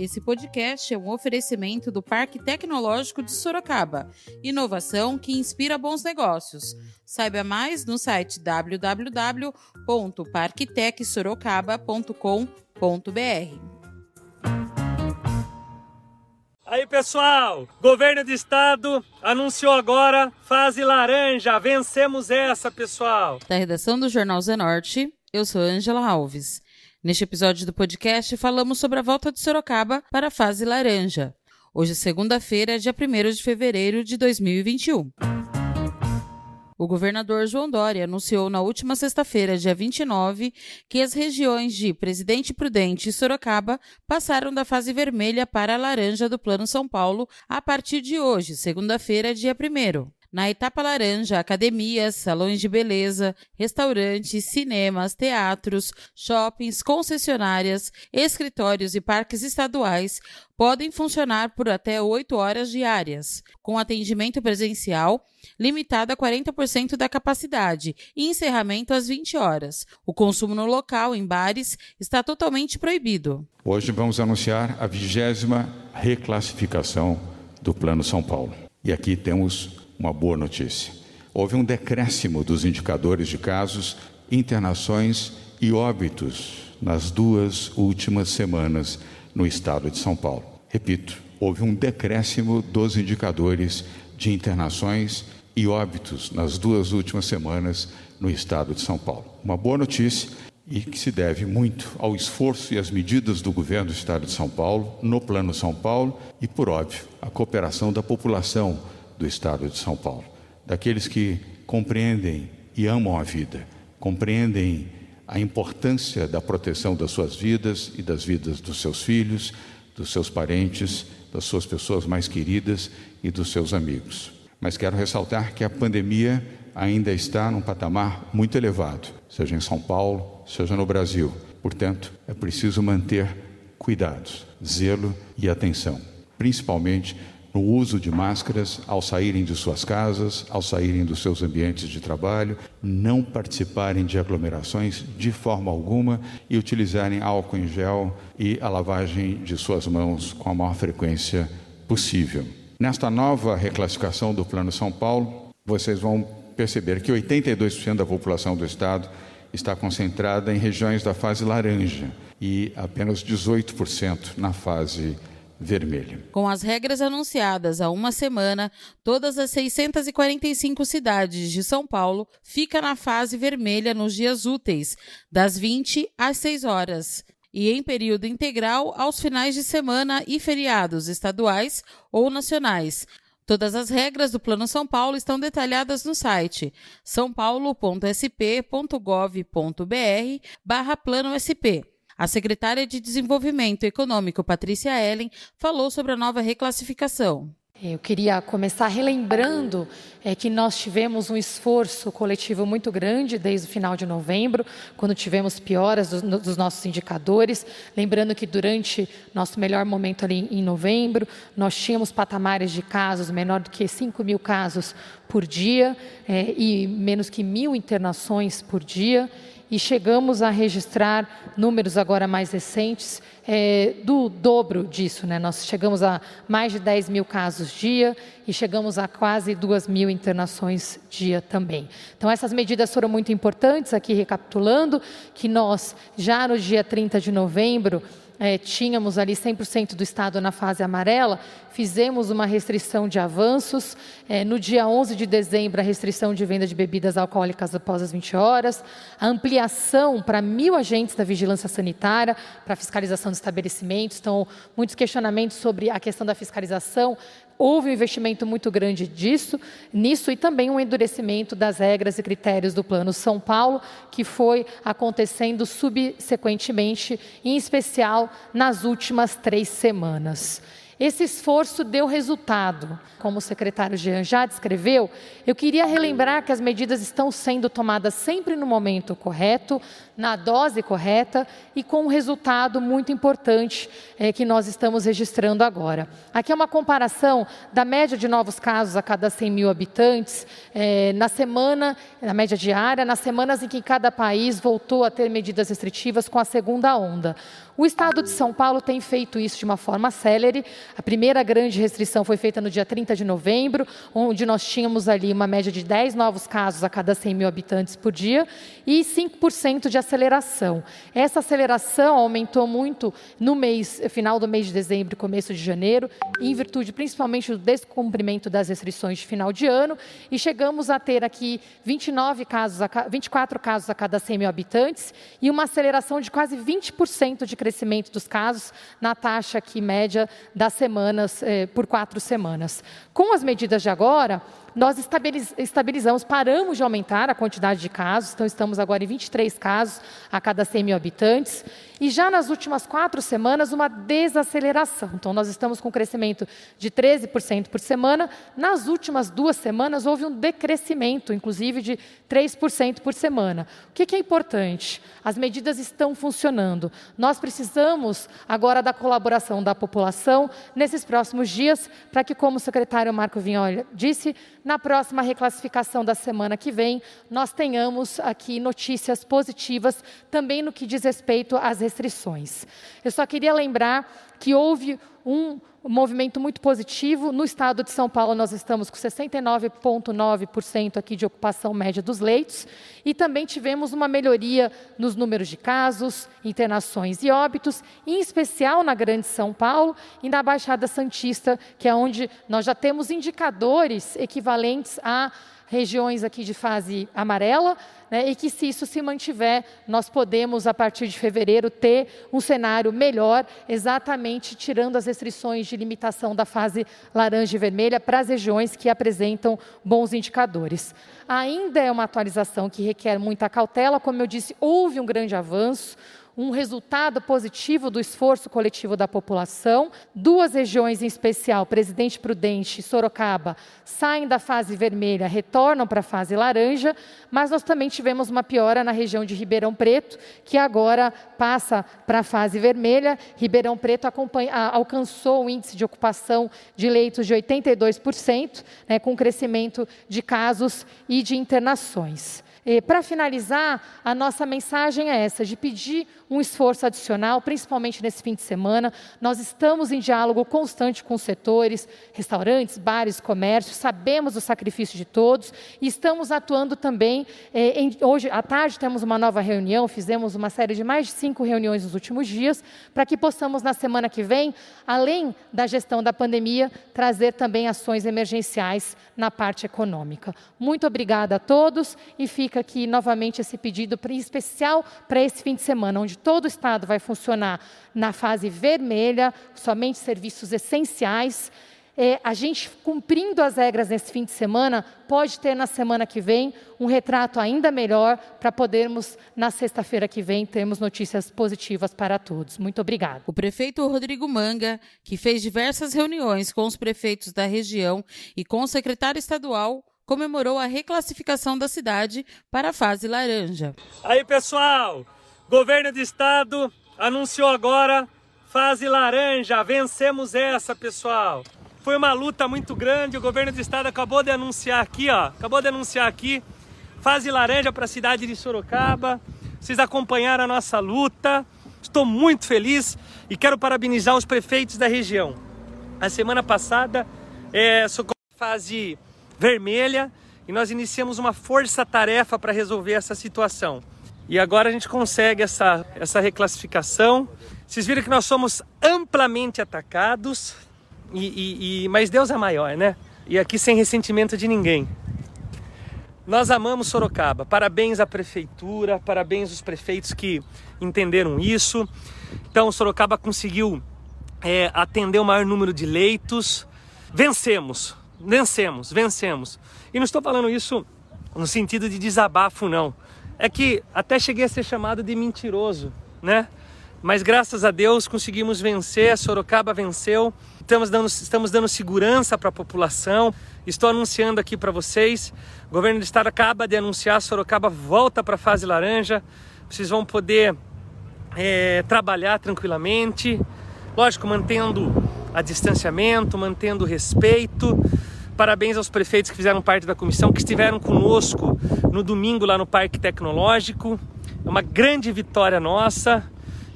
Esse podcast é um oferecimento do Parque Tecnológico de Sorocaba. Inovação que inspira bons negócios. Saiba mais no site www.parktecsorocaba.com.br. Aí pessoal, governo do estado anunciou agora fase laranja. Vencemos essa, pessoal. Da redação do Jornal Zenorte, eu sou Ângela Alves. Neste episódio do podcast, falamos sobre a volta de Sorocaba para a fase laranja. Hoje, segunda-feira, dia 1 de fevereiro de 2021. O governador João Dória anunciou na última sexta-feira, dia 29, que as regiões de Presidente Prudente e Sorocaba passaram da fase vermelha para a laranja do Plano São Paulo a partir de hoje, segunda-feira, dia 1. Na etapa laranja, academias, salões de beleza, restaurantes, cinemas, teatros, shoppings, concessionárias, escritórios e parques estaduais podem funcionar por até 8 horas diárias, com atendimento presencial limitado a 40% da capacidade e encerramento às 20 horas. O consumo no local, em bares, está totalmente proibido. Hoje vamos anunciar a vigésima reclassificação do Plano São Paulo. E aqui temos uma boa notícia. Houve um decréscimo dos indicadores de casos, internações e óbitos nas duas últimas semanas no estado de São Paulo. Repito, houve um decréscimo dos indicadores de internações e óbitos nas duas últimas semanas no estado de São Paulo. Uma boa notícia e que se deve muito ao esforço e às medidas do governo do estado de São Paulo, no Plano São Paulo e, por óbvio, a cooperação da população do Estado de São Paulo, daqueles que compreendem e amam a vida, compreendem a importância da proteção das suas vidas e das vidas dos seus filhos, dos seus parentes, das suas pessoas mais queridas e dos seus amigos. Mas quero ressaltar que a pandemia ainda está num patamar muito elevado, seja em São Paulo, seja no Brasil. Portanto, é preciso manter cuidados, zelo e atenção, principalmente no uso de máscaras ao saírem de suas casas, ao saírem dos seus ambientes de trabalho, não participarem de aglomerações de forma alguma e utilizarem álcool em gel e a lavagem de suas mãos com a maior frequência possível. Nesta nova reclassificação do Plano São Paulo, vocês vão perceber que 82% da população do estado está concentrada em regiões da fase laranja e apenas 18% na fase vermelha. Com as regras anunciadas há uma semana, todas as 645 cidades de São Paulo ficam na fase vermelha nos dias úteis, das 20 às 6 horas, e em período integral aos finais de semana e feriados estaduais ou nacionais. Todas as regras do Plano São Paulo estão detalhadas no site sãopaulo.sp.gov.br barra plano SP. A secretária de Desenvolvimento Econômico, Patrícia Ellen, falou sobre a nova reclassificação. Eu queria começar relembrando é, que nós tivemos um esforço coletivo muito grande desde o final de novembro, quando tivemos pioras dos, dos nossos indicadores. Lembrando que durante nosso melhor momento ali em novembro, nós tínhamos patamares de casos menor do que 5 mil casos por dia é, e menos que mil internações por dia e chegamos a registrar números agora mais recentes é, do dobro disso. Né? Nós chegamos a mais de 10 mil casos dia e chegamos a quase 2 mil internações dia também. Então, essas medidas foram muito importantes, aqui recapitulando, que nós, já no dia 30 de novembro, é, tínhamos ali 100% do estado na fase amarela, fizemos uma restrição de avanços. É, no dia 11 de dezembro, a restrição de venda de bebidas alcoólicas após as 20 horas, a ampliação para mil agentes da vigilância sanitária para fiscalização de estabelecimentos. Então, muitos questionamentos sobre a questão da fiscalização. Houve um investimento muito grande disso, nisso e também um endurecimento das regras e critérios do Plano São Paulo, que foi acontecendo subsequentemente, em especial nas últimas três semanas. Esse esforço deu resultado. Como o secretário Jean já descreveu, eu queria relembrar que as medidas estão sendo tomadas sempre no momento correto, na dose correta e com um resultado muito importante é, que nós estamos registrando agora. Aqui é uma comparação da média de novos casos a cada 100 mil habitantes é, na semana, na média diária, nas semanas em que cada país voltou a ter medidas restritivas com a segunda onda. O Estado de São Paulo tem feito isso de uma forma célere. A primeira grande restrição foi feita no dia 30 de novembro, onde nós tínhamos ali uma média de 10 novos casos a cada 100 mil habitantes por dia e 5% de aceleração. Essa aceleração aumentou muito no mês, final do mês de dezembro e começo de janeiro, em virtude principalmente do descumprimento das restrições de final de ano, e chegamos a ter aqui 29 casos, 24 casos a cada 100 mil habitantes e uma aceleração de quase 20% de crescimento crescimento dos casos na taxa aqui média das semanas, eh, por quatro semanas. Com as medidas de agora, nós estabilizamos, paramos de aumentar a quantidade de casos, então estamos agora em 23 casos a cada 100 mil habitantes, e já nas últimas quatro semanas, uma desaceleração. Então, nós estamos com um crescimento de 13% por semana. Nas últimas duas semanas, houve um decrescimento, inclusive de 3% por semana. O que é importante? As medidas estão funcionando. Nós precisamos agora da colaboração da população nesses próximos dias, para que, como o secretário Marco Vinholi disse, na próxima reclassificação da semana que vem, nós tenhamos aqui notícias positivas também no que diz respeito às restrições. Eu só queria lembrar que houve um movimento muito positivo. No estado de São Paulo, nós estamos com 69,9% aqui de ocupação média dos leitos e também tivemos uma melhoria nos números de casos, internações e óbitos, em especial na Grande São Paulo e na Baixada Santista, que é onde nós já temos indicadores equivalentes a regiões aqui de fase amarela, né, e que se isso se mantiver, nós podemos, a partir de fevereiro, ter um cenário melhor, exatamente tirando as restrições de limitação da fase laranja e vermelha para as regiões que apresentam bons indicadores. Ainda é uma atualização que requer muita cautela, como eu disse, houve um grande avanço, um resultado positivo do esforço coletivo da população. Duas regiões em especial, Presidente Prudente e Sorocaba, saem da fase vermelha, retornam para a fase laranja, mas nós também tivemos uma piora na região de Ribeirão Preto, que agora passa para a fase vermelha. Ribeirão Preto alcançou o índice de ocupação de leitos de 82%, né, com crescimento de casos e de internações. Para finalizar, a nossa mensagem é essa, de pedir um esforço adicional, principalmente nesse fim de semana. Nós estamos em diálogo constante com os setores, restaurantes, bares, comércios, sabemos do sacrifício de todos e estamos atuando também. Eh, em, hoje à tarde temos uma nova reunião, fizemos uma série de mais de cinco reuniões nos últimos dias, para que possamos, na semana que vem, além da gestão da pandemia, trazer também ações emergenciais na parte econômica. Muito obrigada a todos e fica aqui novamente esse pedido, especial para esse fim de semana, onde todo o Estado vai funcionar na fase vermelha, somente serviços essenciais. É, a gente, cumprindo as regras nesse fim de semana, pode ter na semana que vem um retrato ainda melhor para podermos, na sexta-feira que vem, termos notícias positivas para todos. Muito obrigada. O prefeito Rodrigo Manga, que fez diversas reuniões com os prefeitos da região e com o secretário estadual, comemorou a reclassificação da cidade para a fase laranja. Aí, pessoal! Governo do Estado anunciou agora fase laranja. Vencemos essa, pessoal. Foi uma luta muito grande. O governo do Estado acabou de anunciar aqui, ó. Acabou de anunciar aqui fase laranja para a cidade de Sorocaba. Vocês acompanharam a nossa luta. Estou muito feliz e quero parabenizar os prefeitos da região. A semana passada, é, fase vermelha e nós iniciamos uma força-tarefa para resolver essa situação. E agora a gente consegue essa, essa reclassificação. Vocês viram que nós somos amplamente atacados, e, e, e, mas Deus é maior, né? E aqui sem ressentimento de ninguém. Nós amamos Sorocaba. Parabéns à prefeitura, parabéns aos prefeitos que entenderam isso. Então, Sorocaba conseguiu é, atender o maior número de leitos. Vencemos, vencemos, vencemos. E não estou falando isso no sentido de desabafo, não é que até cheguei a ser chamado de mentiroso, né? mas graças a Deus conseguimos vencer, Sorocaba venceu. Estamos dando, estamos dando segurança para a população. Estou anunciando aqui para vocês: o governo do estado acaba de anunciar, Sorocaba volta para a fase laranja. Vocês vão poder é, trabalhar tranquilamente, lógico, mantendo a distanciamento, mantendo o respeito. Parabéns aos prefeitos que fizeram parte da comissão, que estiveram conosco no domingo lá no Parque Tecnológico. É uma grande vitória nossa.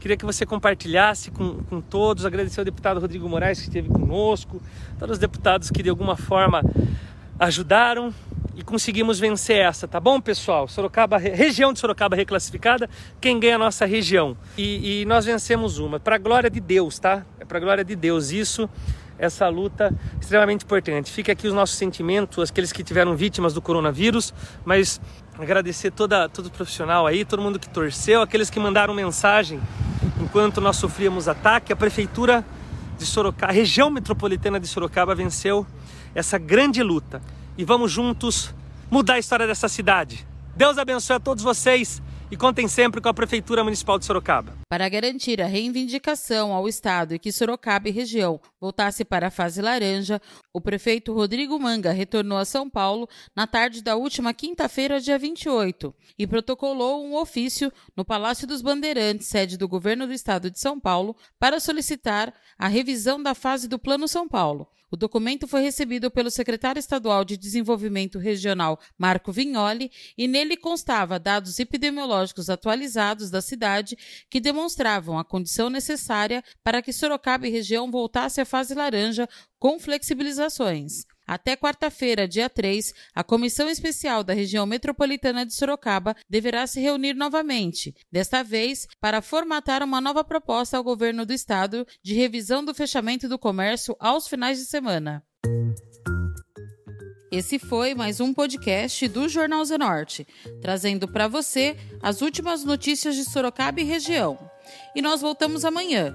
Queria que você compartilhasse com, com todos. Agradecer ao deputado Rodrigo Moraes que esteve conosco, todos os deputados que de alguma forma ajudaram e conseguimos vencer essa, tá bom, pessoal? Sorocaba, região de Sorocaba reclassificada, quem ganha a nossa região. E, e nós vencemos uma, para a glória de Deus, tá? É para glória de Deus isso, essa luta extremamente importante. Fica aqui os nossos sentimentos, aqueles que tiveram vítimas do coronavírus, mas agradecer toda, todo o profissional aí, todo mundo que torceu, aqueles que mandaram mensagem enquanto nós sofríamos ataque, a prefeitura de Sorocaba, a região metropolitana de Sorocaba venceu essa grande luta. E vamos juntos mudar a história dessa cidade. Deus abençoe a todos vocês e contem sempre com a Prefeitura Municipal de Sorocaba. Para garantir a reivindicação ao Estado e que Sorocaba e região voltasse para a fase laranja, o prefeito Rodrigo Manga retornou a São Paulo na tarde da última quinta-feira, dia 28, e protocolou um ofício no Palácio dos Bandeirantes, sede do governo do Estado de São Paulo, para solicitar a revisão da fase do Plano São Paulo. O documento foi recebido pelo secretário estadual de Desenvolvimento Regional, Marco Vignoli, e nele constava dados epidemiológicos atualizados da cidade que demonstravam a condição necessária para que Sorocaba e região voltasse à fase laranja com flexibilizações. Até quarta-feira, dia 3, a Comissão Especial da Região Metropolitana de Sorocaba deverá se reunir novamente, desta vez para formatar uma nova proposta ao governo do estado de revisão do fechamento do comércio aos finais de semana. Esse foi mais um podcast do Jornal Zenorte, trazendo para você as últimas notícias de Sorocaba e região. E nós voltamos amanhã